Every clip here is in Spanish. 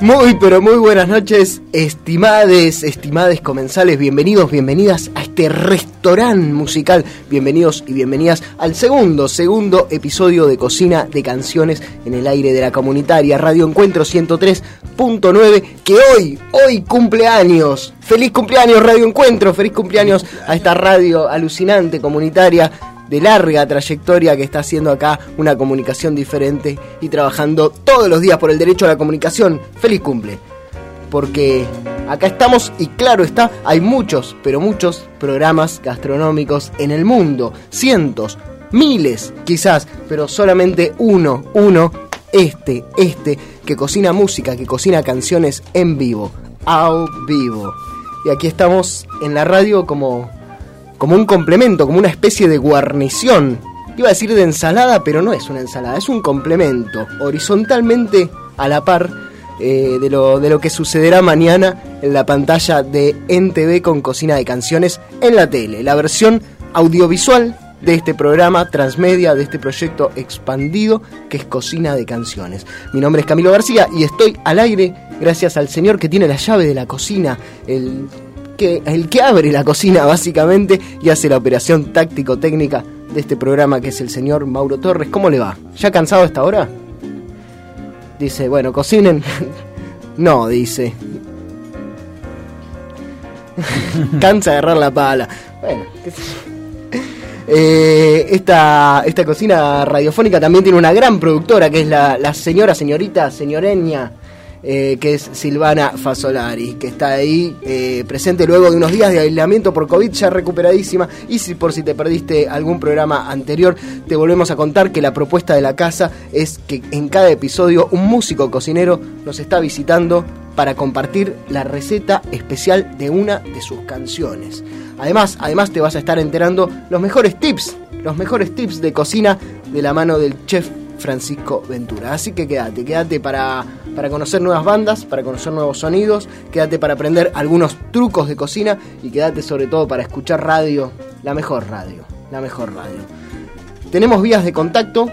Muy pero muy buenas noches, estimades, estimades comensales, bienvenidos, bienvenidas a este restaurante musical, bienvenidos y bienvenidas al segundo, segundo episodio de Cocina de Canciones en el aire de la comunitaria Radio Encuentro 103.9, que hoy, hoy cumpleaños, feliz cumpleaños Radio Encuentro, feliz cumpleaños a esta radio alucinante comunitaria de larga trayectoria que está haciendo acá una comunicación diferente y trabajando todos los días por el derecho a la comunicación. Feliz cumple. Porque acá estamos y claro está, hay muchos, pero muchos programas gastronómicos en el mundo. Cientos, miles quizás, pero solamente uno, uno, este, este, que cocina música, que cocina canciones en vivo, a vivo. Y aquí estamos en la radio como como un complemento, como una especie de guarnición. Iba a decir de ensalada, pero no es una ensalada, es un complemento, horizontalmente a la par eh, de, lo, de lo que sucederá mañana en la pantalla de NTV con Cocina de Canciones en la tele. La versión audiovisual de este programa transmedia, de este proyecto expandido que es Cocina de Canciones. Mi nombre es Camilo García y estoy al aire gracias al señor que tiene la llave de la cocina, el que, el que abre la cocina básicamente y hace la operación táctico-técnica de este programa que es el señor Mauro Torres. ¿Cómo le va? ¿Ya cansado a esta hora? Dice, bueno, cocinen. no, dice. Cansa de agarrar la pala. Bueno, eh, esta, esta cocina radiofónica también tiene una gran productora que es la señora, señorita, señoreña eh, que es Silvana Fasolari, que está ahí eh, presente luego de unos días de aislamiento por COVID, ya recuperadísima. Y si por si te perdiste algún programa anterior, te volvemos a contar que la propuesta de la casa es que en cada episodio un músico cocinero nos está visitando para compartir la receta especial de una de sus canciones. Además, además te vas a estar enterando los mejores tips, los mejores tips de cocina de la mano del chef Francisco Ventura. Así que quédate, quédate para, para conocer nuevas bandas, para conocer nuevos sonidos, quédate para aprender algunos trucos de cocina y quédate sobre todo para escuchar radio, la mejor radio, la mejor radio. Tenemos vías de contacto,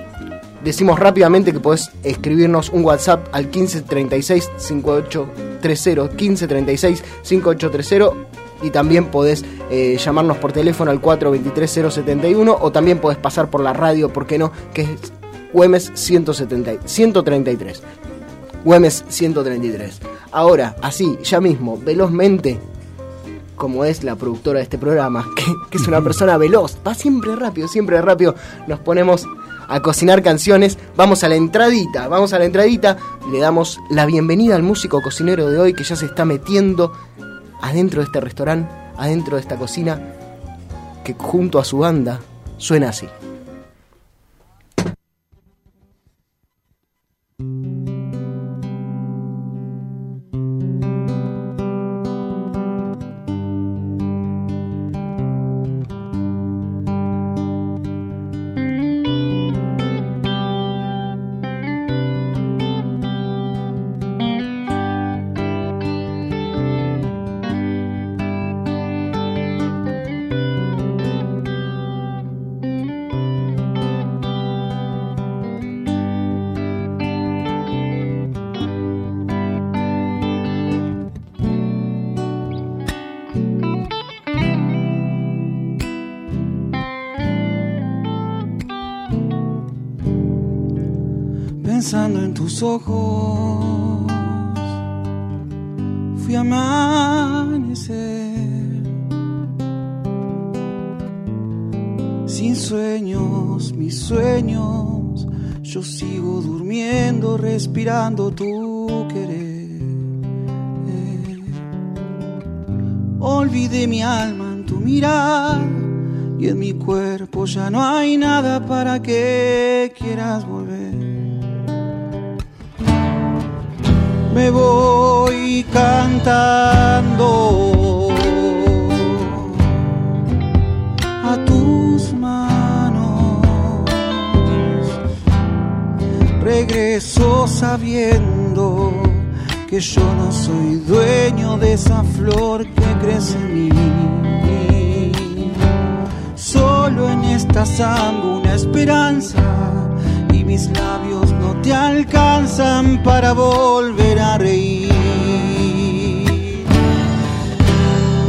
decimos rápidamente que podés escribirnos un WhatsApp al 1536 5830 1536 5830 y también podés eh, llamarnos por teléfono al 423 071 o también podés pasar por la radio, ¿por qué no? Güemes 170, 133. Güemes 133. Ahora, así, ya mismo, velozmente, como es la productora de este programa, que, es una persona veloz, va siempre rápido, siempre rápido, nos ponemos a cocinar canciones, vamos a la entradita, vamos a la entradita, le damos la bienvenida al músico cocinero de hoy que ya se está metiendo adentro de este restaurante, adentro de esta cocina, que junto a su banda suena así. Ojos fui a amanecer sin sueños, mis sueños. Yo sigo durmiendo, respirando tu querer. Olvidé mi alma en tu mirar y en mi cuerpo ya no hay nada para que quieras volver. Me voy cantando a tus manos. Regreso sabiendo que yo no soy dueño de esa flor que crece en mí. Solo en esta sangre una esperanza mis labios no te alcanzan para volver a reír.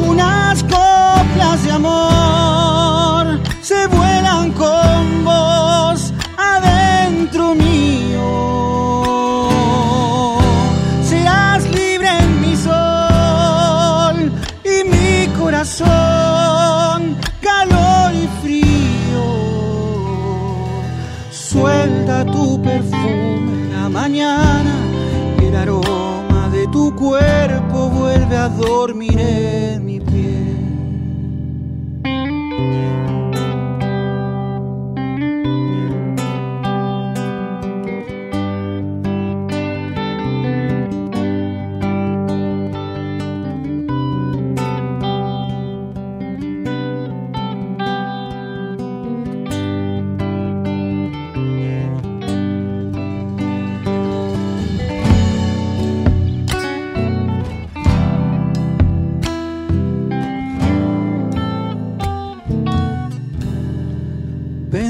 Unas coplas de amor se vuelan con cuerpo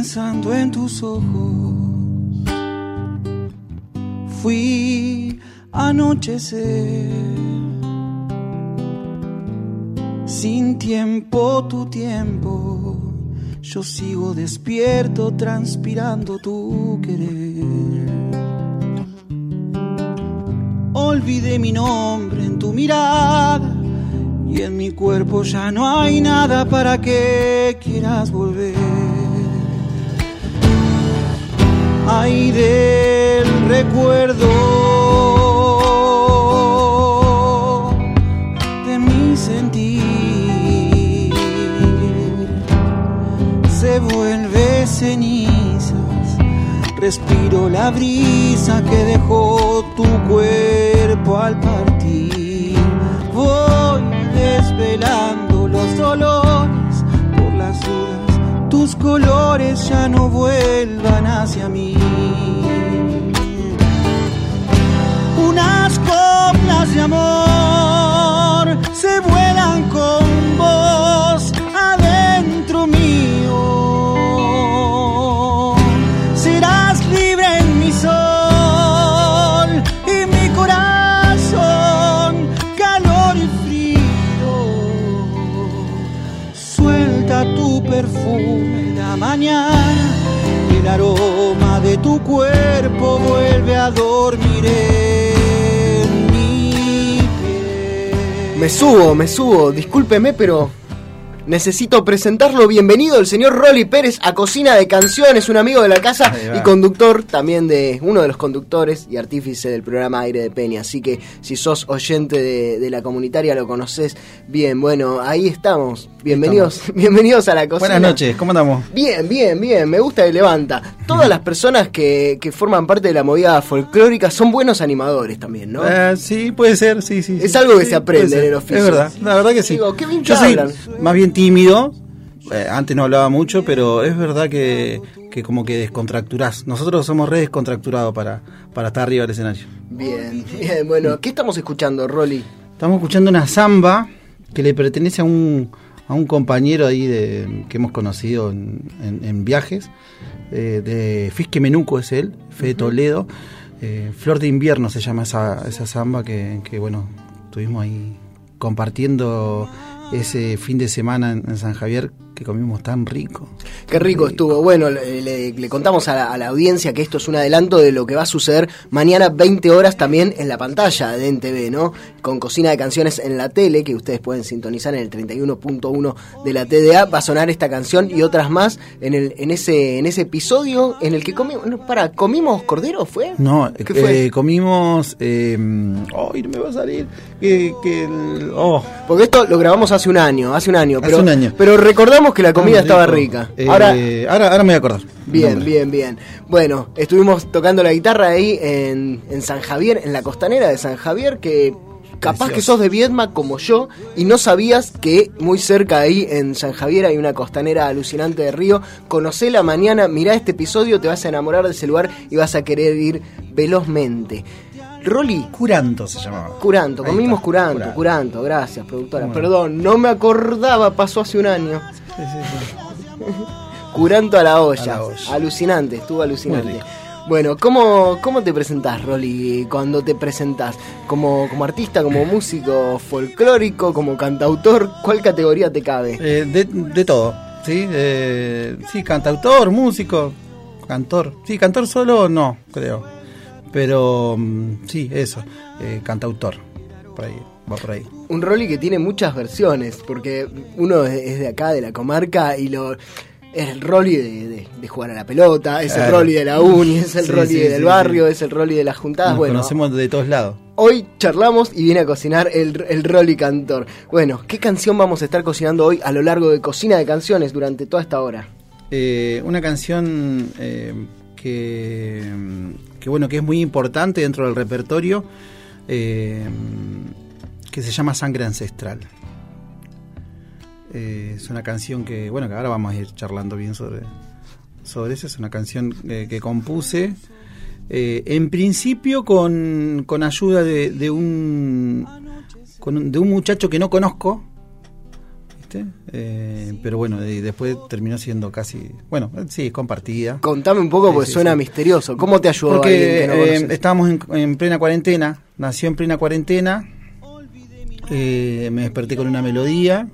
pensando en tus ojos. Fui anochecer. Sin tiempo, tu tiempo. Yo sigo despierto, transpirando tu querer. Olvidé mi nombre en tu mirada. Y en mi cuerpo ya no hay nada para que quieras volver. Ay del recuerdo de mi sentir se vuelve cenizas. Respiro la brisa que dejó tu cuerpo al partir. Voy desvelando los dolores por las dudas. Tus colores ya no vuelvan hacia mí. Unas coplas de amor se vuelan con tu cuerpo vuelve a dormir en mi piel. Me subo, me subo, discúlpeme, pero necesito presentarlo. Bienvenido el señor Rolly Pérez a Cocina de Canciones, un amigo de la casa y conductor también de uno de los conductores y artífice del programa Aire de Peña. Así que si sos oyente de, de la comunitaria lo conoces bien. Bueno, ahí estamos. Bienvenidos, bienvenidos a la cocina. Buenas noches, ¿cómo andamos? Bien, bien, bien, me gusta que levanta. Todas las personas que, que forman parte de la movida folclórica son buenos animadores también, ¿no? Eh, sí, puede ser, sí, sí. Es sí. algo que Sí, se aprende en el oficio. Es verdad, la verdad que sí. Digo, qué bien que Yo soy hablan. más bien tímido, eh, antes no hablaba mucho, pero es verdad que, que como que descontracturás. Nosotros somos re descontracturados para, para estar arriba del escenario. Bien, bien, bueno, ¿qué estamos escuchando, Rolly? Estamos escuchando una samba que le pertenece a un, a un compañero ahí de, que hemos conocido en, en- en viajes, eh, de Fisque Menuco es él, Fede Toledo. Eh, Flor de invierno se llama esa, esa samba que, que, bueno, estuvimos ahí compartiendo ese fin de semana en, San Javier que comimos tan rico. Qué rico estuvo. Bueno, le, le- le contamos a la, a la audiencia que esto es un adelanto de lo que va a suceder mañana 20 horas también en la pantalla de NTV, ¿no? Con cocina de canciones en la tele, que ustedes pueden sintonizar en el 31.1 de la TDA. Va a sonar esta canción y otras más en, el, en, ese, en ese episodio en el que comimos... No, para, ¿comimos cordero fue? No, ¿Qué fue? eh, comimos... Eh, ¡Ay, no me va a salir! Que, oh, Porque esto lo grabamos hace un año, hace un año. Hace Pero, un año. Pero recordamos que la comida estaba rica. Eh, Ahora, ahora, ahora me voy a acordar. Bien, bien, bien. Bueno, estuvimos tocando la guitarra ahí en, en San Javier, en la costanera de San Javier, que capaz Precioso. que sos de Viedma como yo y no sabías que muy cerca ahí en San Javier hay una costanera alucinante de río. Conocela mañana, mirá este episodio, te vas a enamorar de ese lugar y vas a querer ir velozmente. Rolly, Curanto se llamaba. Curanto, comimos Curanto, Curanto. Curanto, gracias, productora. Bueno. Perdón, no me acordaba, pasó hace un año. Sí, sí, sí. Curanto a la olla. A la olla. Alucinante, estuvo alucinante. Bueno, ¿cómo, cómo te presentás, Rolly, cuando te presentás? ¿Como, ¿Como artista, como músico folclórico, como cantautor? ¿Cuál categoría te cabe? Eh, de, de todo, ¿sí? Eh, sí, cantautor, músico, cantor. Sí, cantor solo no, creo. Pero mm, sí, eso, eh, cantautor. Por ahí, va por ahí. Un Rolly que tiene muchas versiones, porque uno es de acá, de la comarca, y lo es el Rolly de, de- de jugar a la pelota, es el. Rolly de la uni, es el Sí, Rolly sí, del sí, barrio, es el Rolly de las juntadas. Nos bueno, conocemos de todos lados. hoy charlamos y viene a cocinar el, el Rolly cantor. Bueno, ¿qué canción vamos a estar cocinando hoy a lo largo de Cocina de Canciones durante toda esta hora? Eh, una canción eh, que, que bueno que es muy importante dentro del repertorio eh, que se llama Sangre Ancestral. Eh, es una canción que bueno que ahora vamos a ir charlando bien sobre sobre eso. Es una canción eh, que compuse eh, en principio con, con ayuda de, de un con un- de un muchacho que no conozco ¿viste? Eh, pero bueno, y después terminó siendo casi, bueno, sí, compartida. Contame un poco porque sí, suena sí. misterioso. ¿Cómo te ayudó Porque que no eh, estábamos en, en plena cuarentena, nació en plena cuarentena, eh, me desperté con una melodía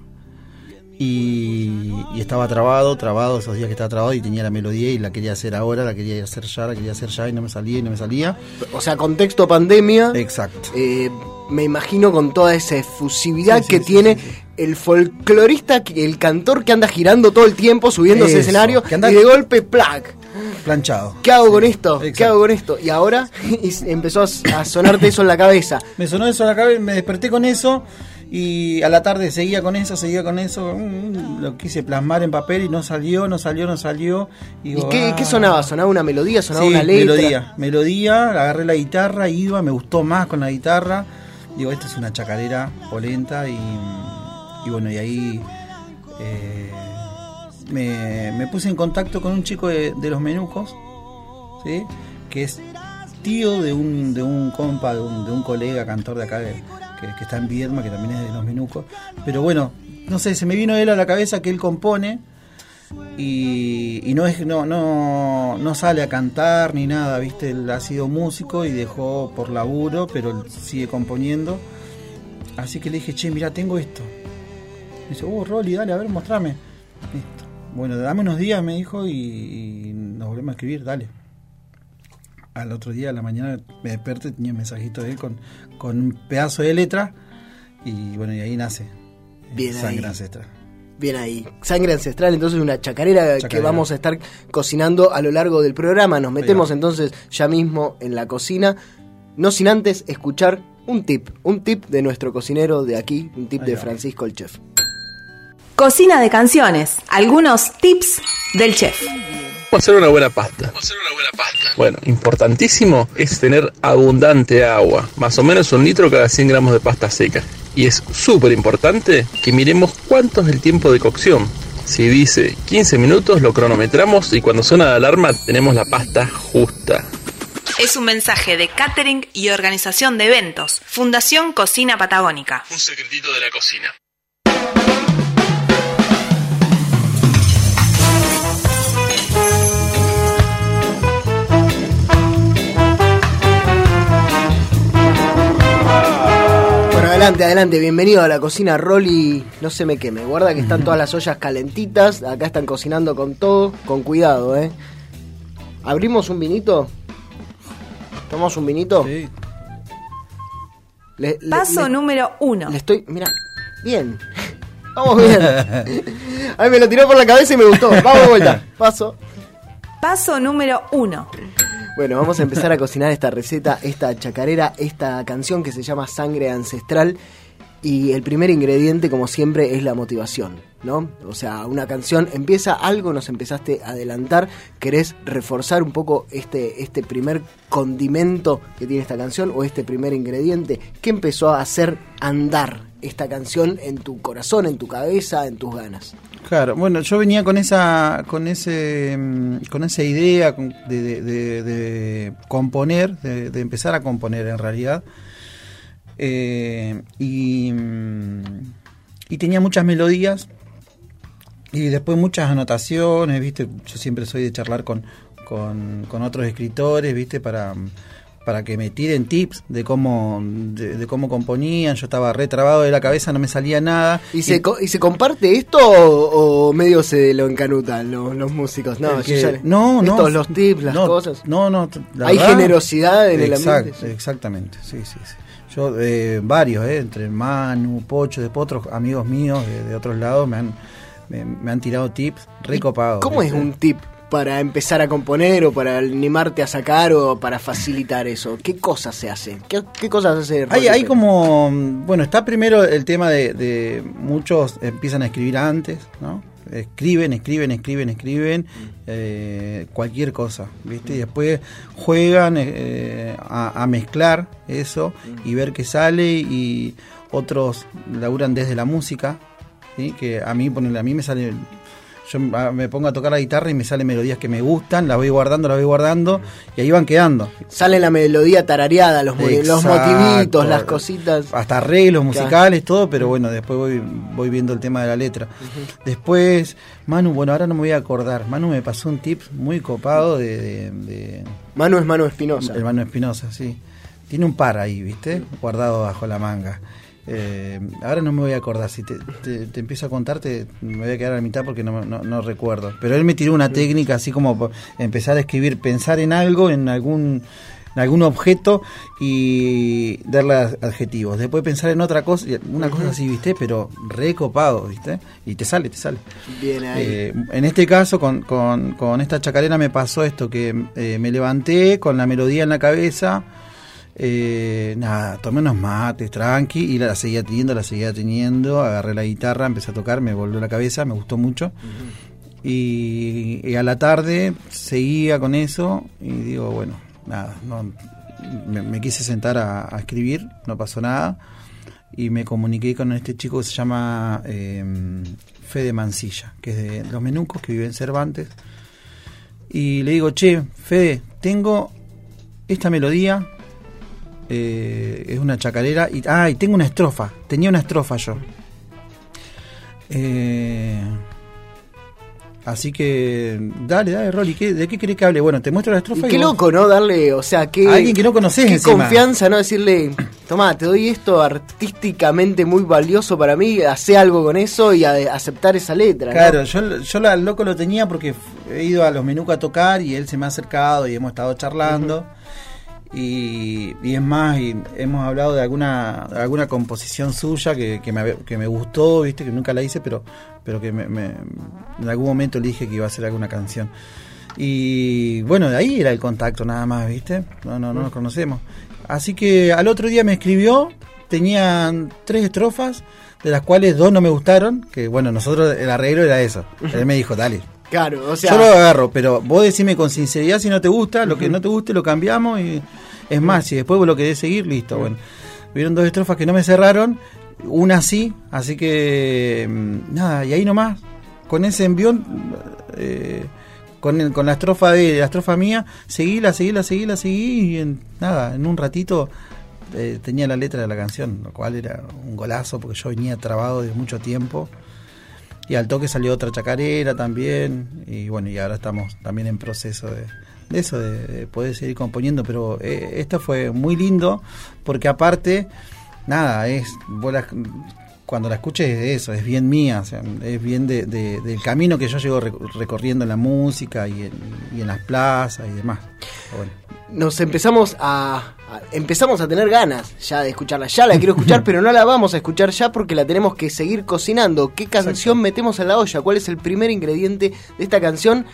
y, y estaba trabado, trabado esos días que estaba trabado y tenía la melodía y la quería hacer ahora, la quería hacer ya, la quería hacer ya y no me salía y no me salía. O sea, contexto pandemia. Exacto. eh, me imagino con toda esa efusividad Sí, sí, que sí, tiene el folclorista, el cantor que anda girando todo el tiempo, subiéndose al Eso, escenario que anda- y de golpe, ¡plac! Planchado. ¿Qué hago Sí, con esto? ¿Qué hago con esto? Y ahora y empezó a, sonarte eso en la cabeza. Me sonó eso a la cabeza, me desperté con eso y a la tarde seguía con eso, seguía con eso, mm, lo quise plasmar en papel y no salió, no salió, no salió. ¿Y digo, qué, ah. qué sonaba? ¿Sonaba una melodía? ¿Sonaba Sí, una letra? melodía, melodía, agarré la guitarra, iba, me gustó más con la guitarra. Digo, esta es una chacarera polenta y, y bueno, y ahí eh, me, puse en contacto con un chico de, los menucos, ¿sí? que es tío de un, de un compa, de un, de un colega cantor de acá que, está en Viedma, que también es de los menucos. Pero bueno, no sé, se me vino él a la cabeza que él compone y, no es no, no no sale a cantar ni nada viste él ha sido músico y dejó por laburo pero sigue componiendo así que le dije che mira tengo esto dice oh Rolly dale a ver mostrame bueno dame unos días me dijo y, y nos volvemos a escribir dale al otro día a la mañana me desperté tenía un mensajito de él con, con un pedazo de letra y bueno y ahí nace Bien sangre ahí. ancestral Bien ahí. Sangre ancestral, entonces una chacarera, que vamos a estar cocinando a lo largo del programa. Nos metemos entonces ya mismo en la cocina. No sin antes escuchar un tip, un tip de nuestro cocinero de aquí, un tip Ahí de va. Francisco el chef. Cocina de canciones. Algunos tips del chef. ¿Cómo hacer una buena pasta? Bueno, importantísimo es tener abundante agua, más o menos un litro cada 100 gramos de pasta seca. Y es súper importante que miremos cuánto es el tiempo de cocción. Si dice 15 minutos, lo cronometramos y cuando suena la alarma tenemos la pasta justa. Es un mensaje de catering y organización de eventos. Fundación Cocina Patagónica. Un secretito de la cocina. Adelante, adelante, bienvenido a la cocina Rolly. No se me queme, guarda que están todas las ollas calentitas. Acá están cocinando con todo, con cuidado, ¿eh? ¿Abrimos un vinito? ¿Tomamos un vinito? Sí. Le- le- Paso le- número uno. Le estoy. Mira. Bien. Vamos bien. A mí me lo tiró por la cabeza y me gustó. Vamos de vuelta. Paso. Paso número uno. Bueno, vamos a empezar a cocinar esta receta, esta chacarera, esta canción que se llama Sangre Ancestral. Y el primer ingrediente, como siempre, es la motivación, ¿no? O sea, una canción empieza algo, nos empezaste a adelantar, querés reforzar un poco este, este primer condimento que tiene esta canción o este primer ingrediente. ¿Qué empezó a hacer andar esta canción en tu corazón, en tu cabeza, en tus ganas? Claro, bueno, yo venía con esa, con ese, mm, con esa idea de, componer, de, empezar a componer en realidad, Eh, y, mm, y tenía muchas melodías y después muchas anotaciones, viste, yo siempre soy de charlar con, con, con otros escritores, ¿viste? Para, para que me tiren tips de cómo de, de cómo componían. Yo estaba retrabado de la cabeza, no me salía nada. ¿Y, se, co- ¿Y se comparte esto o, o medio se lo encanutan los, los músicos? No, El que- ya- no, no. estos, los tips, las no, cosas. No, no. la Hay verdad- generosidad en el Exact- ambiente. sí. Exactamente, sí, sí, sí. Yo, eh, varios, eh, entre Manu, Pocho, después otros amigos míos de, de otros lados me han, me, me han tirado tips recopados. ¿Cómo es un tip para empezar a componer o para animarte a sacar o para facilitar eso? ¿Qué cosas se hacen? ¿Qué, qué cosas hace Hay, hay como, mm, bueno, está primero el tema de, de muchos empiezan a escribir antes, ¿no? Escriben, escriben, escriben, escriben, eh, cualquier cosa, ¿viste? Y después juegan eh, a, a mezclar eso y ver qué sale y otros laburan desde la música, ¿sí? Que a mí, ponele, a mí me sale... Yo ah, me pongo a tocar la guitarra y me salen melodías que me gustan, las voy guardando, las voy guardando y ahí van quedando. Sale la melodía tarareada, los, los motivitos, las cositas. hasta arreglos musicales, todo, pero bueno, después voy, voy viendo el tema de la letra. Después, Manu, bueno, ahora no me voy a acordar. Manu me pasó un tip muy copado de, de, de- Manu es Manu Espinosa. el Manu Espinosa, sí. Tiene un par ahí, ¿viste? Guardado bajo la manga. Eh, ahora no me voy a acordar. Si te, te- te empiezo a contar, te- me voy a quedar a la mitad porque no, no, no recuerdo. Pero él me tiró una técnica así como empezar a escribir, pensar en algo, en algún en algún objeto y darle ad- adjetivos. Después pensar en otra cosa, una cosa así, ¿viste? Pero recopado, ¿viste? Y te sale, te sale. Bien ahí. Eh, en este caso, con, con- con esta chacarera me pasó esto, que eh, me levanté con la melodía en la cabeza, eh, nada, tomé unos mates, tranqui, y la, seguía teniendo, la seguía teniendo, agarré la guitarra, empecé a tocar, me volvió la cabeza, me gustó mucho. y, a la tarde seguía con eso y digo, bueno, nada, no, me, quise sentar a, a escribir, no pasó nada y me comuniqué con este chico que se llama eh, Fede Mancilla, que es de Los Menucos, que vive en Cervantes. Y le digo, che, Fede, tengo esta melodía, eh, es una chacarera, y, ah, y tengo una estrofa, tenía una estrofa yo. Eh, así que, dale, dale, Rolly, ¿qué- ¿de qué querés que hable? Bueno, te muestro la Y estrofa. qué y vos- loco, ¿no? Darle, o sea, qué. A alguien que no conoces Qué encima. confianza, ¿no? Decirle, tomá, te doy esto artísticamente muy valioso para mí, hace algo con eso y a- aceptar esa letra. ¿no? Claro, yo, yo la- al loco lo tenía porque he ido a los Menuca a tocar y él se me ha acercado y hemos estado charlando. Y, es más, y hemos hablado de alguna alguna composición suya que, que, me, que me gustó, viste, que nunca la hice, pero, pero que me, me- en algún momento le dije que iba a hacer alguna canción. Y bueno, de ahí era el contacto nada más, viste. No, no, no nos conocemos. Así que al otro día me escribió, tenían tres estrofas, de las cuales dos no me gustaron, que bueno, nosotros el arreglo era eso. Él me dijo, dale, Claro, o sea. yo lo agarro, pero vos decime con sinceridad si no te gusta, lo que no te guste lo cambiamos y es más, si después vos lo querés seguir, listo, bueno. Hubieron dos estrofas que no me cerraron, una sí, así que mm, nada, y ahí nomás, con ese envión, eh, con, el- con la estrofa de la estrofa mía, seguíla, seguíla, seguíla, seguí y en, nada, en un ratito eh, tenía la letra de la canción, lo cual era un golazo porque yo venía trabado de mucho tiempo. Y al toque salió otra chacarera también. Y bueno, y ahora estamos también en proceso de, eso, de, de poder seguir componiendo. Pero eh, esto fue muy lindo porque aparte, nada, es vos la- cuando la escuches es eso, es bien mía, o sea, es bien de, de- del camino que yo llevo rec- recorriendo en la música y en, y en las plazas y demás. Bueno. nos empezamos a, a- empezamos a tener ganas ya de escucharla. Ya la quiero escuchar, pero no la vamos a escuchar ya porque la tenemos que seguir cocinando. ¿Qué canción metemos en la olla? ¿Cuál es el primer ingrediente de esta canción?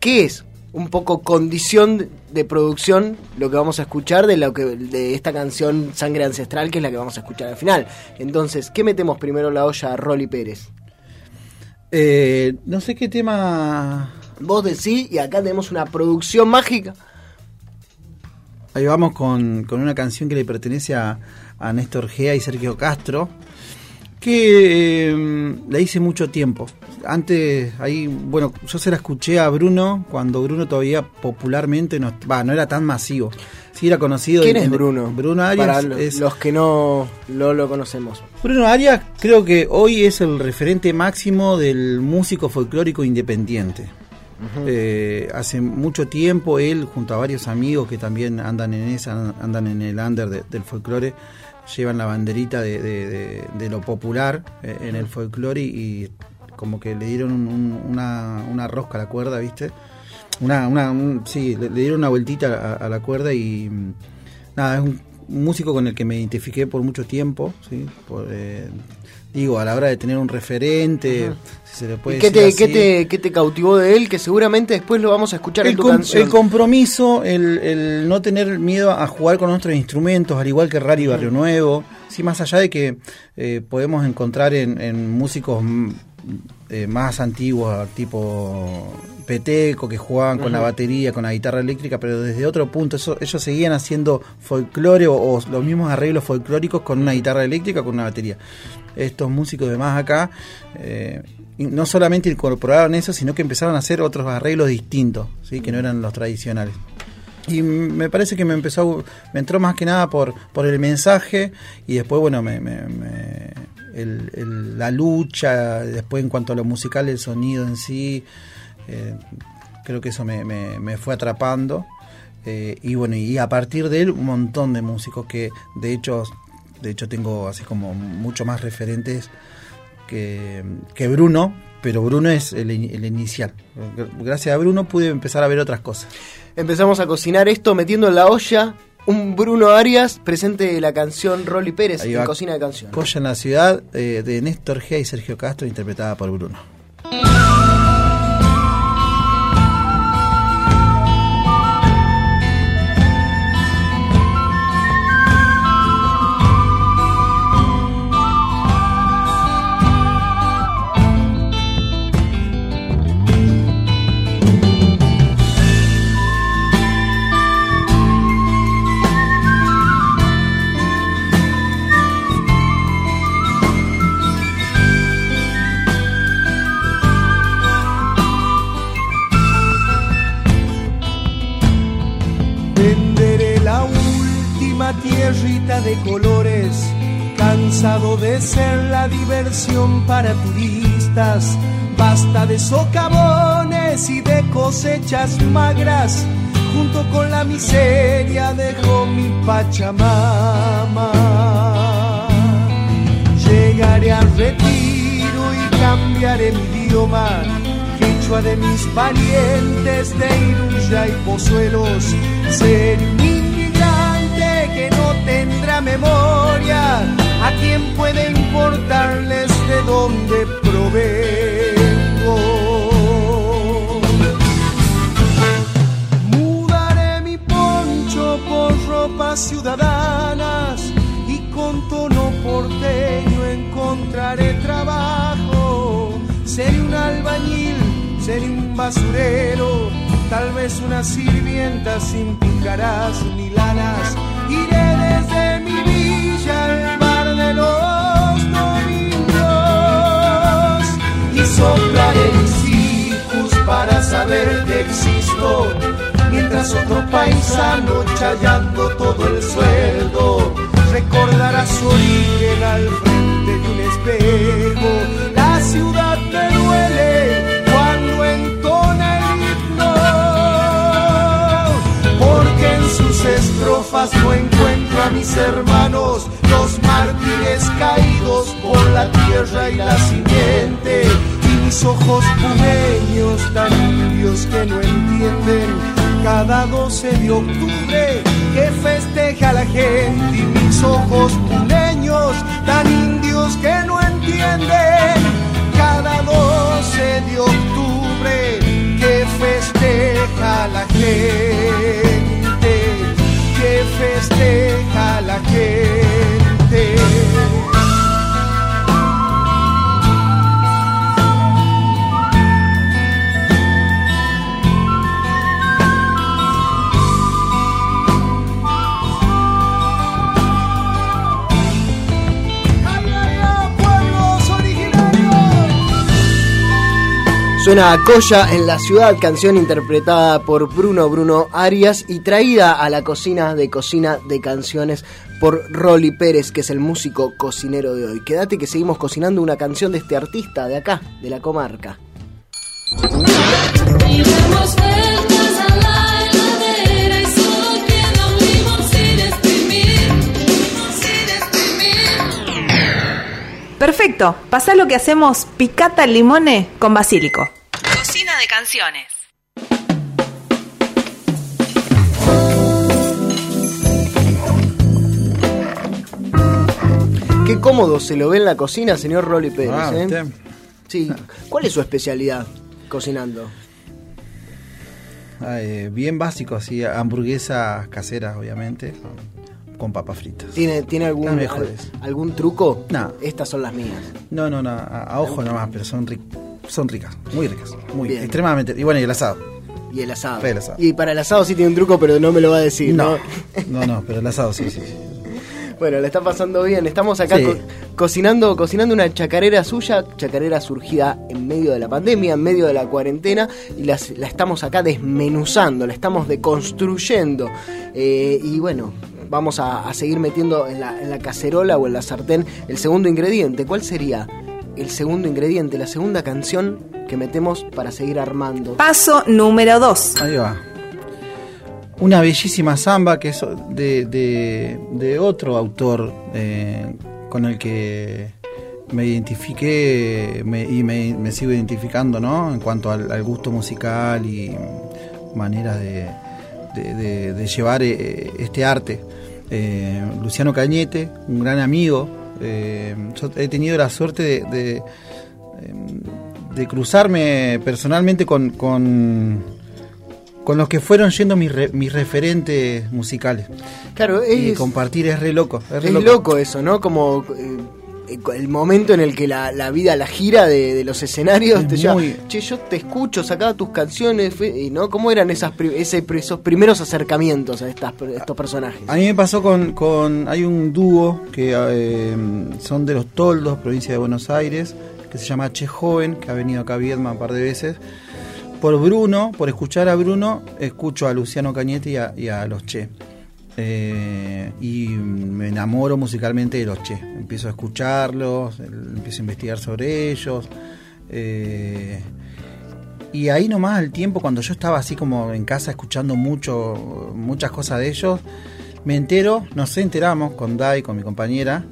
¿Qué es? Un poco condición de producción lo que vamos a escuchar de lo que de esta canción Sangre Ancestral, que es la que vamos a escuchar al final. Entonces, ¿qué metemos primero en la olla a Rolly Pérez? Eh, no sé qué tema Vos decís, y acá tenemos una producción mágica. Ahí vamos con, con una canción que le pertenece a, a Néstor Gea y Sergio Castro, que eh, la hice mucho tiempo. Antes, ahí, bueno, yo se la escuché a Bruno cuando Bruno todavía popularmente no, va, no era tan masivo. Sí era conocido. ¿Quién es Bruno? Bruno Arias Para lo- es, los que no, no lo conocemos. Bruno Arias creo que hoy es el referente máximo del músico folclórico independiente. Eh, hace mucho tiempo él, junto a varios amigos que también andan en esa, andan en el under de- del folclore, llevan la banderita de, de- lo popular eh, en el folclore y, como que le dieron un- un- una, una rosca a la cuerda, ¿viste? Una, una, un- sí, le, dieron una vueltita a, a la cuerda y mm, nada, es un músico con el que me identifiqué por mucho tiempo, ¿sí? Por, eh, digo, a la hora de tener un referente, si se le puede ¿Y qué decir te, qué, así. te, qué te cautivó de él? Que seguramente después lo vamos a escuchar en El, tu com- canción. el compromiso, el, el no tener miedo a jugar con otros instrumentos, al igual que Rally Barrio Nuevo. Sí, más allá de que eh, podemos encontrar en, en músicos mm, eh, más antiguos, tipo Peteco, que jugaban con la batería, con la guitarra eléctrica, pero desde otro punto. Eso, ellos seguían haciendo folclore o, o los mismos arreglos folclóricos con una guitarra eléctrica, con una batería. Estos músicos de más acá eh, no solamente incorporaron eso, sino que empezaron a hacer otros arreglos distintos, ¿sí? que no eran los tradicionales. Y me parece que me empezó, me entró más que nada por, por el mensaje y después, bueno, me, me- me- el- la lucha, después en cuanto a lo musical, el sonido en sí, eh, creo que eso me, me- me fue atrapando. Eh, y bueno, y a partir de él un montón de músicos que de hecho, de hecho tengo así como mucho más referentes que, que Bruno, pero Bruno es el, in- el inicial. Gracias a Bruno pude empezar a ver otras cosas. Empezamos a cocinar esto metiendo en la olla un Bruno Arias presente de la canción Rolly Pérez en. Cocina de Canción. Colla en la ciudad eh, de Néstor Gea y Sergio Castro, interpretada por Bruno. De ser la diversión para turistas. Basta de socavones y de cosechas magras, junto con la miseria dejó mi Pachamama. Llegaré al retiro y cambiaré mi idioma, quechua de mis parientes de Iruya y Pozuelos. Ser un inmigrante que no tendrá memoria, a quien puede importarles de dónde provengo. Mudaré mi poncho por ropas ciudadanas y con tono porteño encontraré trabajo. Seré un albañil, seré un basurero, tal vez una sirvienta sin pícaras ni lanas. Iré desde mi villa hijos para saber que existo, mientras otro paisano chayando todo el sueldo recordará su origen al frente de un espejo. La ciudad te duele cuando entona el himno, porque en sus estrofas no encuentro a mis hermanos, los mártires caídos por la tierra y la simiente, mis ojos pumeños tan indios que no entienden. Cada 12 de octubre que festeja la gente y mis ojos puneños tan indios que no entienden. Cada 12 de octubre que festeja la gente que festeja la gente Suena a Coya en la ciudad, canción interpretada por Bruno Bruno Arias y traída a la cocina de cocina de canciones por Rolly Pérez, que es el músico cocinero de hoy. Quédate que seguimos cocinando una canción de este artista de acá, de la comarca. Perfecto, pasa lo que hacemos picata limone con basílico. Cocina de canciones. Qué cómodo se lo ve en la cocina, señor Rolly Pérez. Ah, ¿eh? usted. Sí. ¿Cuál es su especialidad cocinando? Ah, eh, bien básico, así, hamburguesas caseras, obviamente, con, con papas fritas. ¿Tiene, tiene algún, al- algún truco? No. Estas son las mías. No, no, no, a, a ojo nomás, pero son, ri- son ricas, muy ricas, muy Bien. extremadamente. Y bueno, y el asado. Y el asado. Sí, el asado. Y para el asado sí tiene un truco, pero no me lo va a decir, ¿no? No, no, no, pero el asado sí, sí, sí. Bueno, le está pasando bien. Estamos acá Sí. co- cocinando, cocinando una chacarera suya, chacarera surgida en medio de la pandemia, en medio de la cuarentena, y las- la estamos acá desmenuzando, la estamos deconstruyendo. Eh, y bueno, vamos a, a seguir metiendo en la, en la cacerola o en la sartén el segundo ingrediente. ¿Cuál sería el segundo ingrediente, la segunda canción que metemos para seguir armando? Paso número 2. Ahí va. Una bellísima samba que es de, de- otro autor eh, con el que me identifiqué y me, sigo identificando, ¿no? En cuanto al, gusto musical y maneras de, de- llevar eh, este arte. Eh, Luciano Cañete, un gran amigo. yo he tenido la suerte de, de, em, cruzarme personalmente con, con los que fueron yendo mis, re- mis referentes musicales. Claro, Y es, compartir es re loco. Es, re es loco eso, ¿no? Como eh, el momento en el que la, la vida, la gira de, de los escenarios Es te lleva, muy- che, yo te escucho, sacaba tus canciones, y ¿no? ¿Cómo eran esas, ese- esos primeros acercamientos a estas, a estos personajes? A mí me pasó con, con hay un dúo que eh, son de los Toldos, provincia de Buenos Aires, que se llama Che Joven, que ha venido acá a Viedma un par de veces. Por Bruno, por escuchar a Bruno, escucho a Luciano Cañete y a, los Che. Eh, y me enamoro musicalmente de los Che. Empiezo a escucharlos, empiezo a investigar sobre ellos. eh, y ahí nomás al tiempo, cuando yo estaba así como en casa escuchando mucho, muchas cosas de ellos, me entero, nos enteramos con Dai, con mi compañera,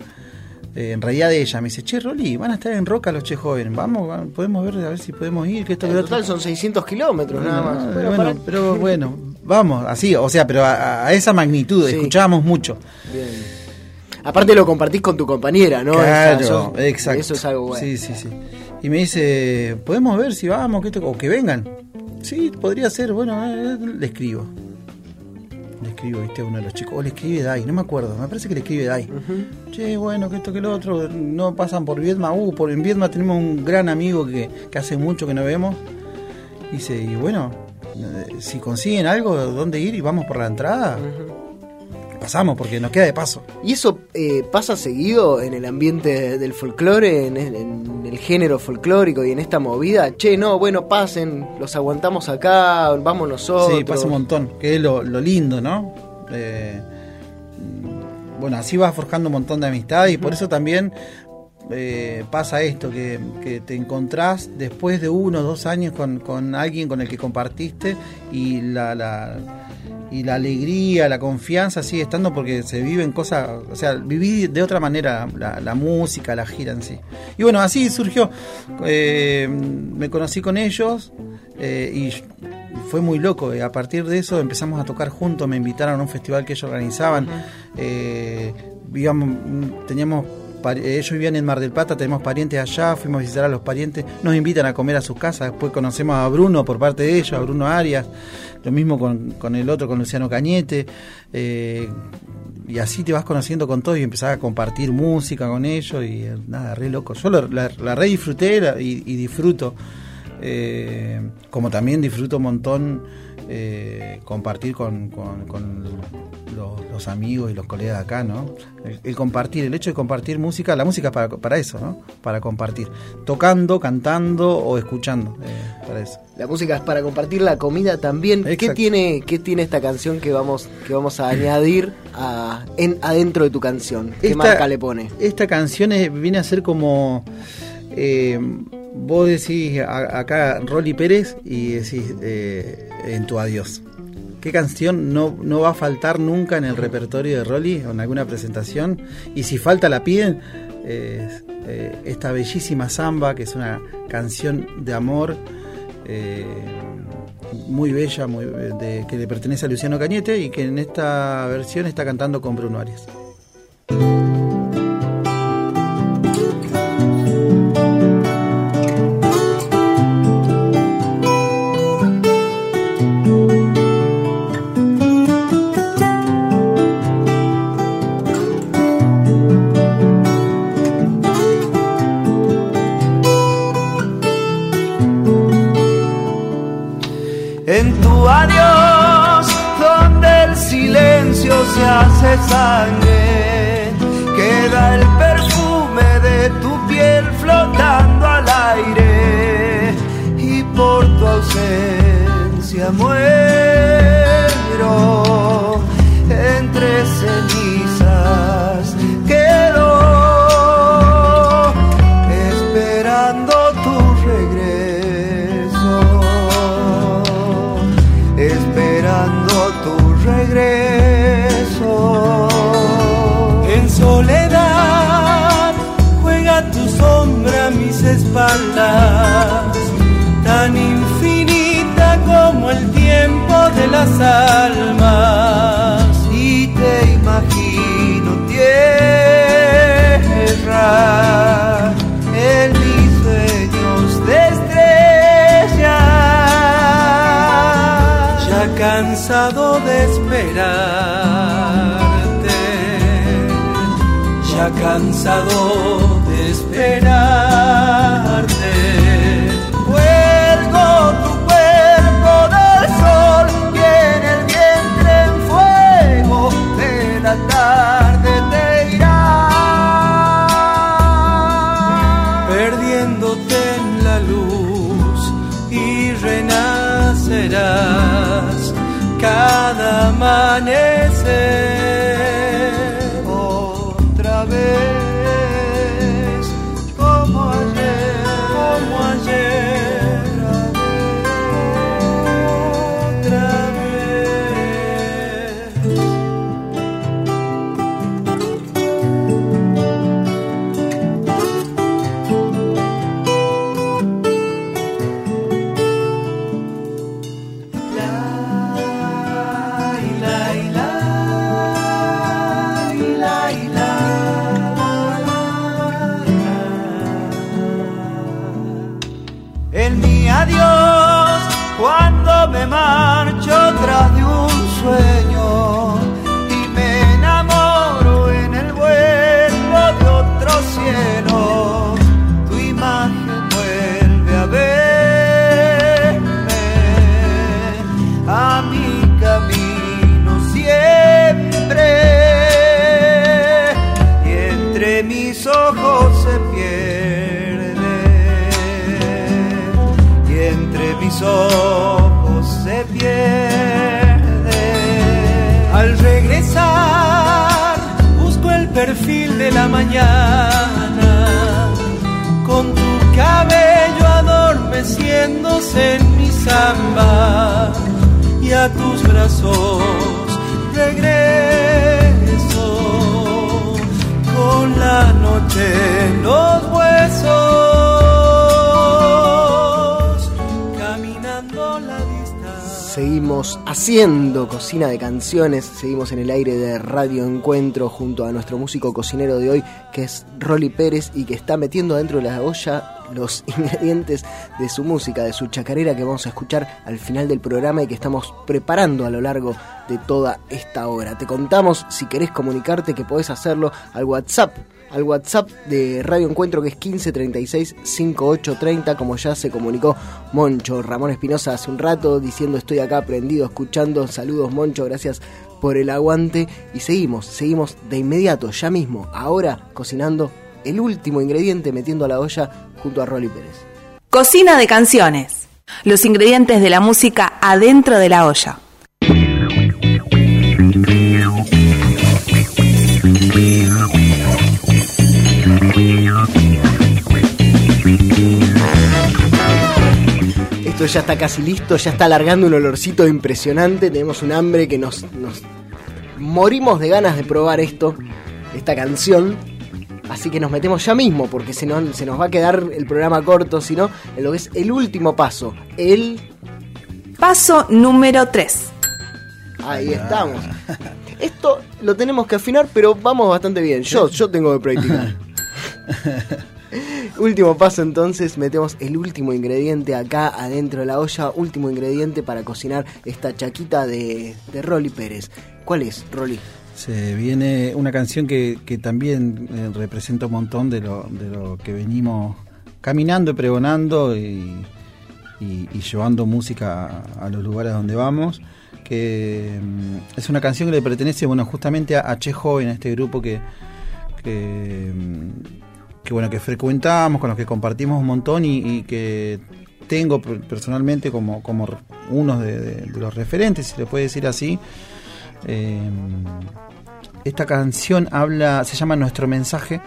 eh, en realidad de ella, me dice, che, Rolly, van a estar en Roca los Che Jóvenes, vamos, va- podemos ver a ver si podemos ir, que esto, que En otro". total son 600 kilómetros nada más. Ah, Bueno, para- pero bueno, vamos, así, o sea, pero a, a esa magnitud, Sí. escuchábamos mucho. Bien. Aparte lo compartís con tu compañera, ¿no? Claro, exacto. Eso es algo bueno. Sí, sí, sí. Y me dice, ¿podemos ver si vamos? Que esto- o que vengan. Sí, podría ser, bueno, eh, le escribo. Escribo, viste, a uno de los chicos. O le escribe Dai, no me acuerdo, me parece que le escribe Dai. Che, bueno, que esto, que lo otro, no pasan por Viedma. Uh, por, en Viedma tenemos un gran amigo que, que hace mucho que no vemos. Dice, y bueno, eh, si consiguen algo, ¿dónde ir? Y vamos por la entrada. Pasamos, porque nos queda de paso. ¿Y eso eh, pasa seguido en el ambiente del folclore, en el, en el género folclórico y en esta movida? Che, no, bueno, pasen, los aguantamos acá, vamos nosotros. Sí, pasa un montón, que es lo, lo lindo, ¿no? Eh, mm, bueno, así vas forjando un montón de amistad y por eso también eh, pasa esto, que, que te encontrás después de uno o dos años con, con alguien con el que compartiste y la, la- y la alegría, la confianza sigue estando porque se viven cosas, o sea, viví de otra manera la, la música, la gira en sí. Y bueno, así surgió. Eh, me conocí con ellos eh, y fue muy loco. A partir de eso empezamos a tocar juntos, me invitaron a un festival que ellos organizaban. Eh, teníamos ellos vivían en Mar del Plata, tenemos parientes allá, fuimos a visitar a los parientes, nos invitan a comer a sus casas, después conocemos a Bruno por parte de ellos, a Bruno Arias, lo mismo con, con el otro, con Luciano Cañete, eh, y así te vas conociendo con todos y empezás a compartir música con ellos y eh, nada, re loco. Yo la, la re disfruté la- y, disfruto, eh, como también disfruto un montón eh, compartir con, con- con los, los amigos y los colegas de acá, ¿no? El, el compartir, el hecho de compartir música, la música es para, para eso, ¿no? Para compartir. Tocando, cantando o escuchando, eh, para eso. La música es para compartir la comida también. ¿Qué tiene, ¿Qué tiene esta canción que vamos, que vamos a añadir a, en, adentro de tu canción? ¿Qué Esta- marca le pone? Esta canción es- viene a ser como eh, vos decís acá Rolly Pérez y decís eh, en tu adiós. ¿Qué canción no, no va a faltar nunca en el repertorio de Rolly o en alguna presentación? Y si falta la piden, eh, esta bellísima samba, que es una canción de amor eh, muy bella, que le pertenece a Luciano Cañete y que en esta versión está cantando con Bruno Arias. Se hace sangre, queda el perfume de tu piel flotando al aire y por tu ausencia muero cansado de esperarte. Cuelgo tu cuerpo del sol y en el vientre en fuego de la tarde te irás perdiéndote en la luz y renacerás cada amanecer tus brazos. Regreso con la noche en los huesos caminando la distancia. Seguimos haciendo cocina de canciones, seguimos en el aire de Radio Encuentro junto a nuestro músico cocinero de hoy, que es Rolly Pérez, y que está metiendo dentro de la olla los ingredientes de su música, de su chacarera que vamos a escuchar al final del programa y que estamos preparando a lo largo de toda esta hora. Te contamos, si querés comunicarte, que podés hacerlo al WhatsApp al WhatsApp de Radio Encuentro que es 1536 5830 como ya se comunicó Moncho Ramón Espinosa hace un rato diciendo estoy acá aprendido escuchando saludos Moncho gracias por el aguante y seguimos seguimos de inmediato ya mismo ahora cocinando el último ingrediente metiendo a la olla junto a Rolly Pérez. Cocina de canciones. Los ingredientes de la música adentro de la olla. Esto ya está casi listo, ya está alargando un olorcito impresionante, tenemos un hambre que nos morimos de ganas de probar esto, esta canción. Así que nos metemos ya mismo, porque si no se nos va a quedar el programa corto, sino en lo que es el último paso. El. Paso número 3. Ahí estamos. Esto lo tenemos que afinar, pero vamos bastante bien. Yo, yo tengo que practicar. último paso entonces, metemos el último ingrediente acá adentro de la olla. Último ingrediente para cocinar esta chaquita de, de Rolly Pérez. ¿Cuál es, Rolly? Se viene una canción que, que también eh, representa un montón de lo, de lo que venimos caminando y pregonando y, y- llevando música a, los lugares donde vamos. Que mm, es una canción que le pertenece, bueno, justamente a, a Che Joven, a este grupo que, que, mm, bueno, que frecuentamos, con los que compartimos un montón y, que tengo per- personalmente como, como uno de, de- de los referentes, si le puede decir así. Eh, esta canción habla, se llama Nuestro mensaje,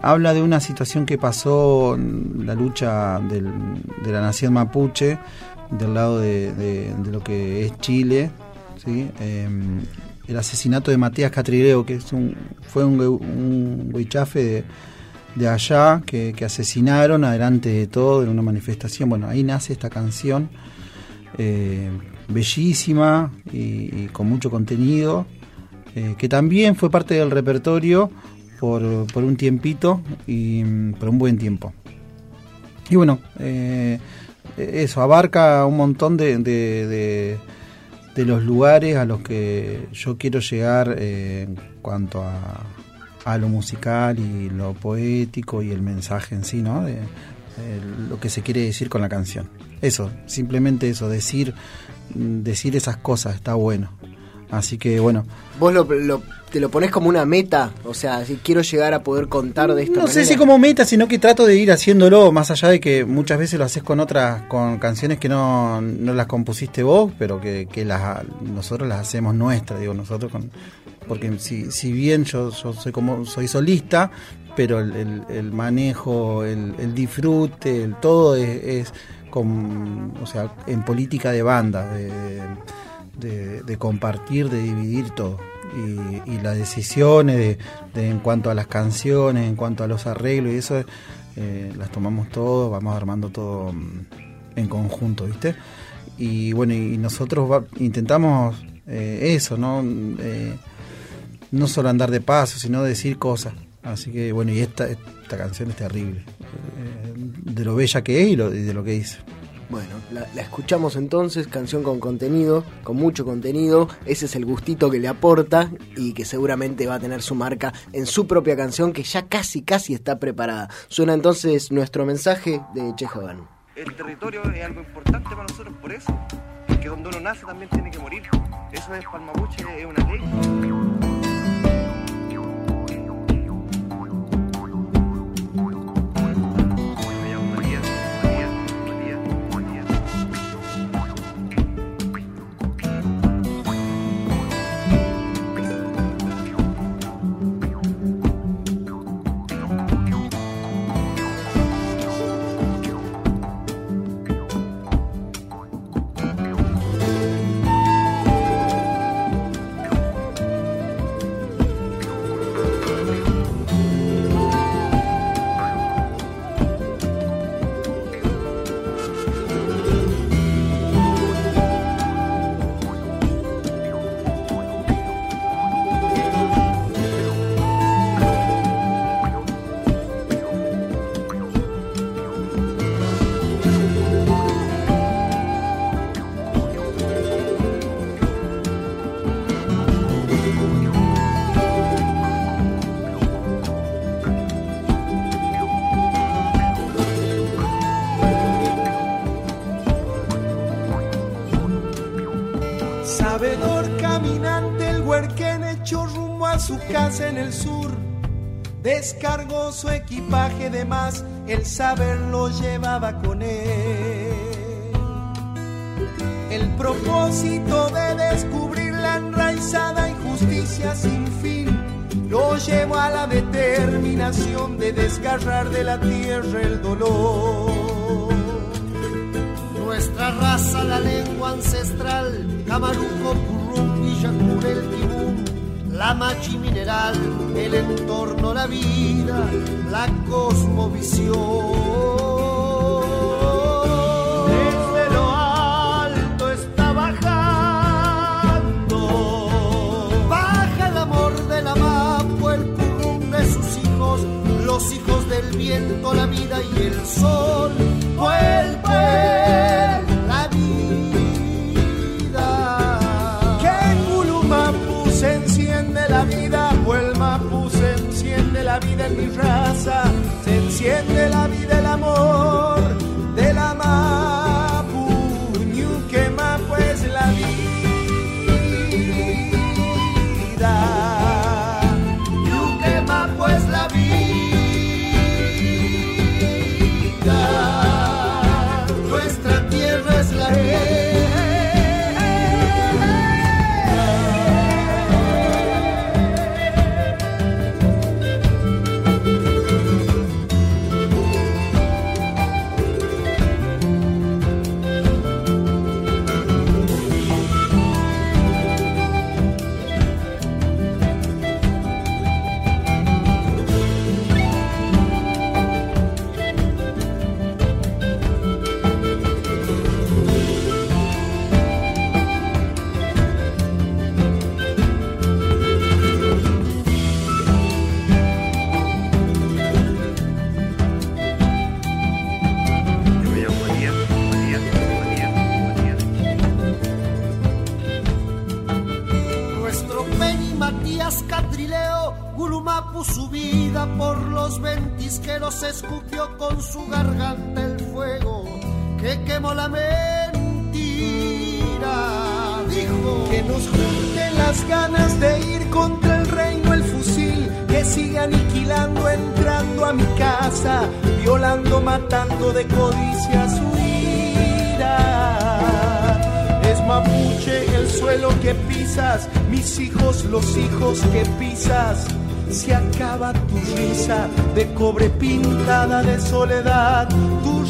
habla de una situación que pasó en la lucha de la nación mapuche del lado de, lo que es Chile. Eh, el asesinato de Matías Catrileo, que es un, fue un, un huichafe de, allá que, que asesinaron adelante de todo en una manifestación. Bueno, ahí nace esta canción, eh, bellísima y, con mucho contenido, eh, que también fue parte del repertorio por, por un tiempito y mm, por un buen tiempo. Y bueno, eh, eso abarca un montón de, de- de- los lugares a los que yo quiero llegar eh, en cuanto a, a lo musical y lo poético y el mensaje en sí, ¿no? De, lo que se quiere decir con la canción. Eso, simplemente eso, decir, decir esas cosas está bueno. Así que bueno, ¿Vos lo, lo- te lo pones como una meta? O sea, si quiero llegar a poder contar de esta no manera. sé si como meta, sino que trato de ir haciéndolo, más allá de que muchas veces lo haces con otras, con canciones que no, no las compusiste vos, pero que, que las, nosotros las hacemos nuestras, digo, nosotros con, porque si, si bien yo, yo soy como soy solista, pero el, el- el manejo, el, el disfrute, el todo es, es con, o sea, en política de banda, de, compartir, de dividir todo. Y, las decisiones de, de en cuanto a las canciones, en cuanto a los arreglos y eso, eh, las tomamos todos, vamos armando todo mm, en conjunto, ¿viste? Y bueno, y nosotros va- intentamos eh, eso, ¿no? Eh, no solo andar de paso, sino decir cosas. Así que bueno, y esta, esta canción es terrible. eh, de lo bella que es y, lo- y de lo que dice. Bueno, la, la escuchamos entonces, canción con contenido, con mucho contenido. Ese es el gustito que le aporta y que seguramente va a tener su marca en su propia canción que ya casi, casi está preparada. Suena entonces nuestro mensaje de Che Joven. El territorio es algo importante para nosotros por eso, porque donde uno nace también tiene que morir. Eso es mapuche, es una ley. Su casa en el sur. Descargó su equipaje de más, el saber lo llevaba con él. El propósito de descubrir la enraizada injusticia sin fin lo llevó a la determinación de desgarrar de la tierra el dolor. nuestra raza, la lengua ancestral, Camaruco, Purrum, Villacurel, Tibún, la machi mineral, el entorno, la vida, la cosmovisión. Desde lo alto está bajando, baja el amor de la mapo, el purrum de sus hijos, los hijos del viento, la vida y el sol. Vuelve la mentira. Dijo que nos junten las ganas de ir contra el reino el fusil que sigue aniquilando, entrando a mi casa, violando, matando de codicia su ira. Es mapuche el suelo que pisas, mis hijos los hijos que pisas. Se acaba tu risa de cobre pintada de soledad, tu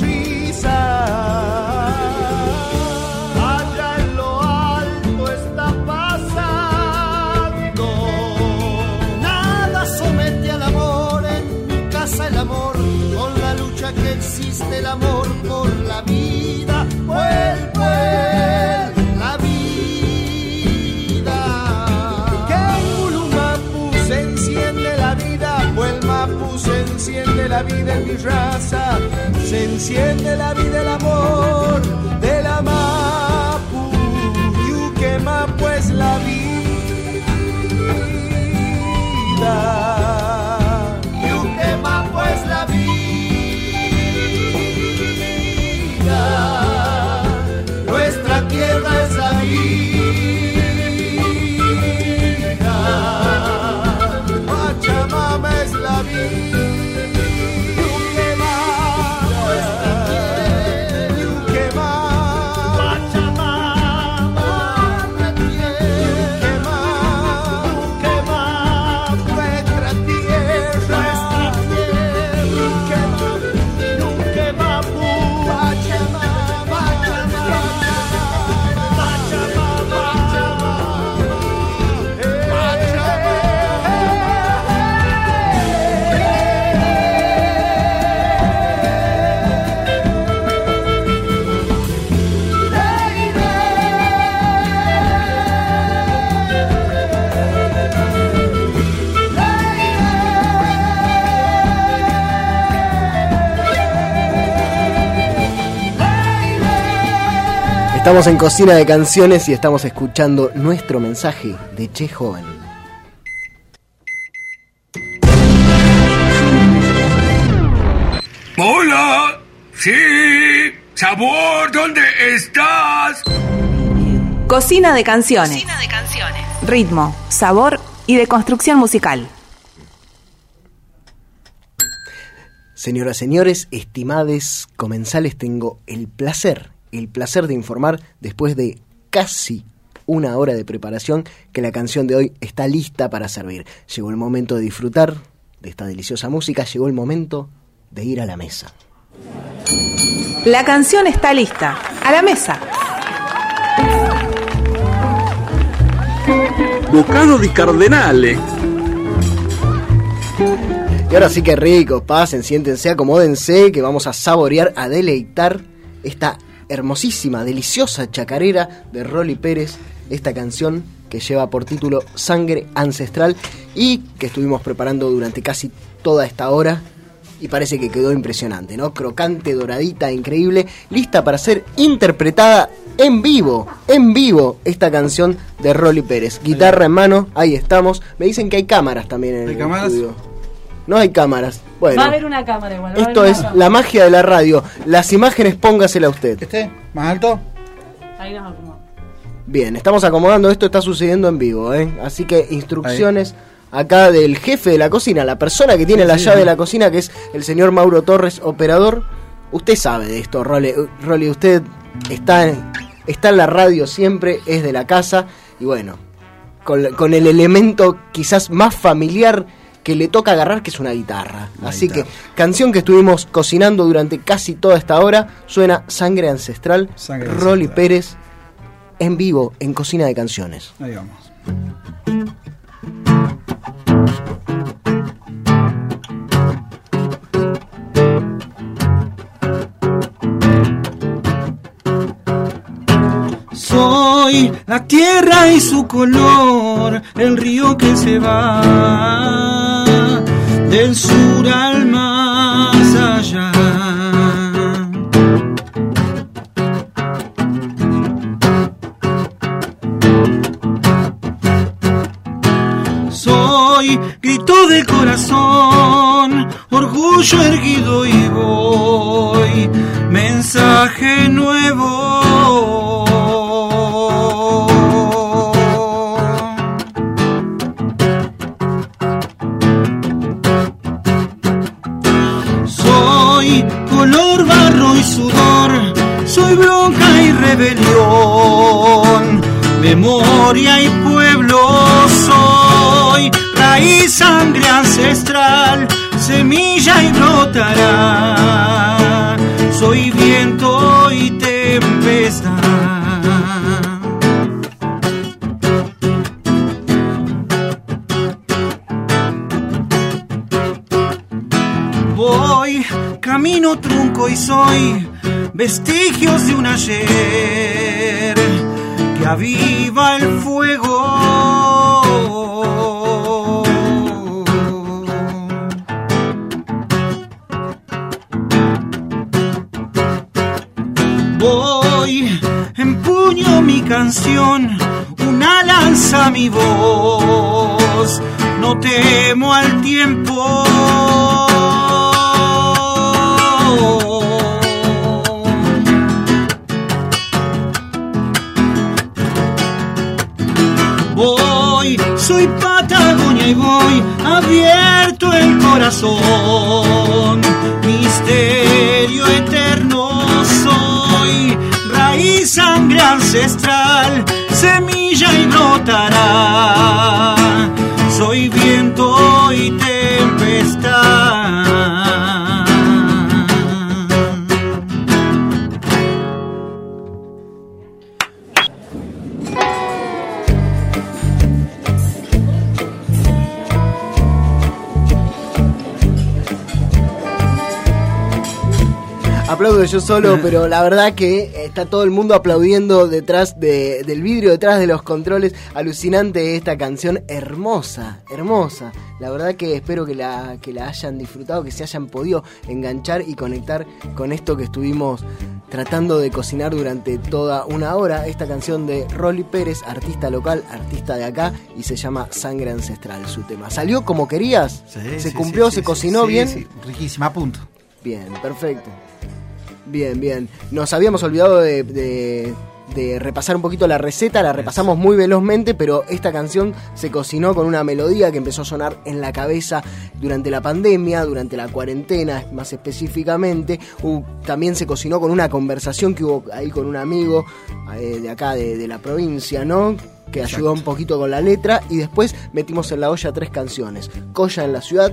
el amor, con la lucha que existe el amor por la vida. La vida en mi raza, se enciende la vida, el amor Estamos en Cocina de Canciones y estamos escuchando nuestro mensaje de Che Joven. Hola, sí, sabor, ¿dónde estás? Cocina de canciones. Ritmo, sabor y deconstrucción musical. Señoras, señores, estimades comensales, tengo el placer, el placer de informar después de casi una hora de preparación que la canción de hoy está lista para servir. Llegó el momento de disfrutar de esta deliciosa música, llegó el momento de ir a la mesa. La canción está lista. a la mesa. Bocado di Cardenale. Y ahora sí que rico, pasen, siéntense, acomódense, que vamos a saborear, a deleitar esta hermosísima, deliciosa chacarera de Rolly Pérez, esta canción que lleva por título Sangre Ancestral y que estuvimos preparando durante casi toda esta hora y parece que quedó impresionante, ¿no? Crocante, doradita, increíble, lista para ser interpretada en vivo, en vivo, esta canción de Rolly Pérez. Guitarra en mano, ahí estamos. Me dicen que hay cámaras también en ¿Hay el cámaras? estudio. No hay cámaras. Bueno, Va a haber una cámara igual. va a esto haber es la magia de la radio. Las imágenes póngasela usted. ¿Este? ¿Más alto? Ahí nos acomodamos. Bien, estamos acomodando, esto está sucediendo en vivo, ¿eh? Así que instrucciones acá del jefe de la cocina, la persona que tiene Sí, la sí, llave sí. de la cocina, que es el señor Mauro Torres, operador. Usted sabe de esto, Rolly. Rolly, usted está en, está en la radio siempre, es de la casa y bueno, con, con el elemento quizás más familiar que le toca agarrar, que es una guitarra. Una Así guitarra. que, canción que estuvimos cocinando durante casi toda esta hora, suena Sangre Ancestral, Sangre Rolly Ancestral. Pérez, en vivo, en Cocina de Canciones. Ahí vamos. Soy la tierra y su color, el río que se va del sur al más allá. Soy grito del corazón, orgullo erguido y voy, mensaje nuevo. Soy viento y tempestad. Voy, camino trunco y soy vestigios de un ayer que aviva el fuego. Una lanza mi voz, no temo al tiempo. Voy, soy Patagonia y voy abierto el corazón. Misterio eterno raíz, sangre ancestral, semilla y brotará. Soy viento y tempestad. Aplaudo yo solo, pero la verdad que está todo el mundo aplaudiendo detrás de- del vidrio, detrás de los controles. Alucinante esta canción, hermosa, hermosa. La verdad que espero que la, que la hayan disfrutado, que se hayan podido enganchar y conectar con esto que estuvimos tratando de cocinar durante toda una hora. Esta canción de Rolly Pérez, artista local, artista de acá, y se llama Sangre Ancestral, su tema. ¿Salió como querías? Sí, ¿Se sí, cumplió? sí, ¿Se cocinó sí, bien? sí, riquísima, a punto. Bien, perfecto. Bien, bien. Nos habíamos olvidado de, de- de repasar un poquito la receta, la repasamos muy velozmente, pero esta canción se cocinó con una melodía que empezó a sonar en la cabeza durante la pandemia, durante la cuarentena más específicamente. También se cocinó con una conversación que hubo ahí con un amigo eh, de acá, de, de la provincia, ¿no? Que ayudó un poquito con la letra y después metimos en la olla tres canciones. Coya en la ciudad,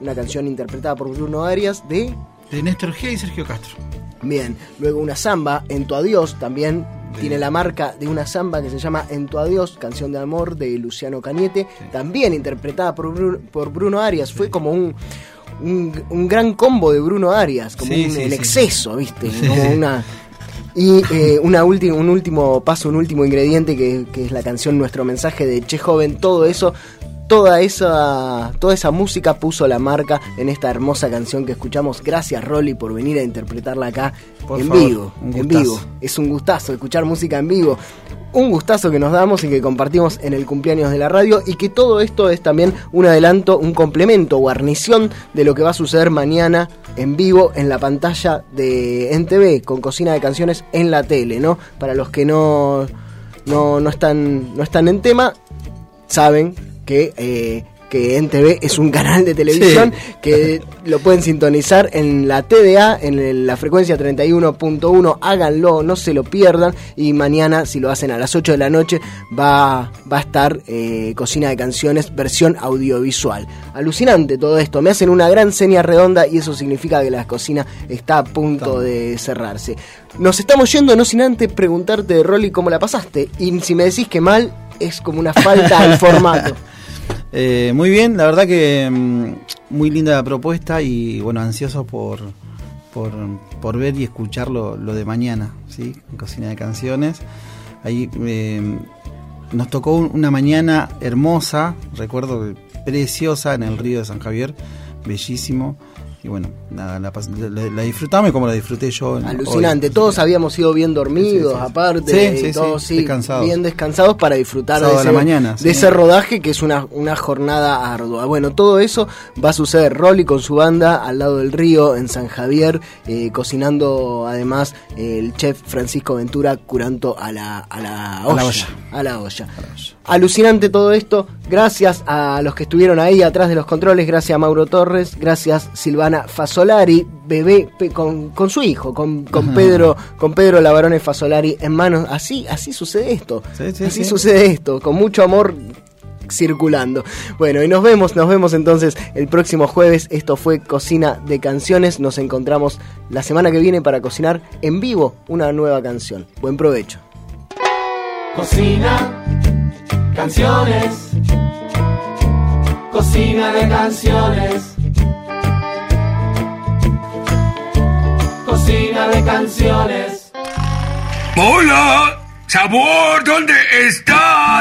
una canción interpretada por Bruno Arias de De Néstor G y Sergio Castro. Bien, luego una samba, En tu adiós, también tiene la marca de una samba que se llama En tu adiós, canción de amor de Luciano Cañete, también interpretada por Bruno, por Bruno Arias. Fue como un, un, un gran combo de Bruno Arias, como un, exceso, ¿viste? Como una... Y eh, una última, un último paso, un último ingrediente que, que es la canción Nuestro mensaje de Che Joven, todo eso, toda esa, toda esa música puso la marca en esta hermosa canción que escuchamos. Gracias Rolly por venir a interpretarla acá Por en favor, vivo. En vivo. Es un gustazo escuchar música en vivo. Un gustazo que nos damos y que compartimos en el cumpleaños de la radio y que todo esto es también un adelanto, un complemento, guarnición de lo que va a suceder mañana en vivo en la pantalla de NTV con cocina de canciones en la tele, ¿no? Para los que no, no, no están, no están en tema, saben que, eh, que NTV es un canal de televisión que lo pueden sintonizar en la TDA, en la frecuencia 31.1. Háganlo, no se lo pierdan. Y mañana, si lo hacen a las 8 de la noche, va, va a estar eh, Cocina de Canciones, versión audiovisual. Alucinante todo esto. Me hacen una gran seña redonda y eso significa que la cocina está a punto de cerrarse. Nos estamos yendo, no sin antes preguntarte, Rolly, cómo la pasaste. Y si me decís que mal, es como una falta al formato. Eh, muy bien, la verdad que mm, muy linda la propuesta y bueno, ansioso por, por, por ver y escuchar lo, de mañana, ¿sí? Cocina de Canciones. Ahí eh, nos tocó un- una mañana hermosa, recuerdo preciosa en el río de San Javier, bellísimo. Y bueno, nada, la, la- la- disfrutamos como la disfruté yo. en- Alucinante, hoy. todos habíamos ido bien dormidos, Sí, sí, aparte, Sí, sí, y todos descansados. bien descansados para disfrutar de, Sábado a ese, la mañana, de ese rodaje que es una, una jornada ardua. Bueno, todo eso va a suceder. Rolly con su banda al lado del río en San Javier, eh, cocinando además eh, el chef Francisco Ventura curando a la, a la olla. la olla. A la olla. Alucinante todo esto. Gracias a los que estuvieron ahí atrás de los controles. Gracias a Mauro Torres. Gracias Silvana Fasolari, bebé pe- con, con su hijo, con, con. Pedro, con Pedro Lavarone Fasolari en manos. Así, así sucede esto. Sí, sí, así sí. sucede esto, con mucho amor circulando. Bueno, y nos vemos, nos vemos entonces el próximo jueves. Esto fue Cocina de Canciones. Nos encontramos la semana que viene para cocinar en vivo una nueva canción. Buen provecho. Cocina, canciones. Cocina de canciones. Cocina de canciones. Hola, sabor, ¿dónde estás?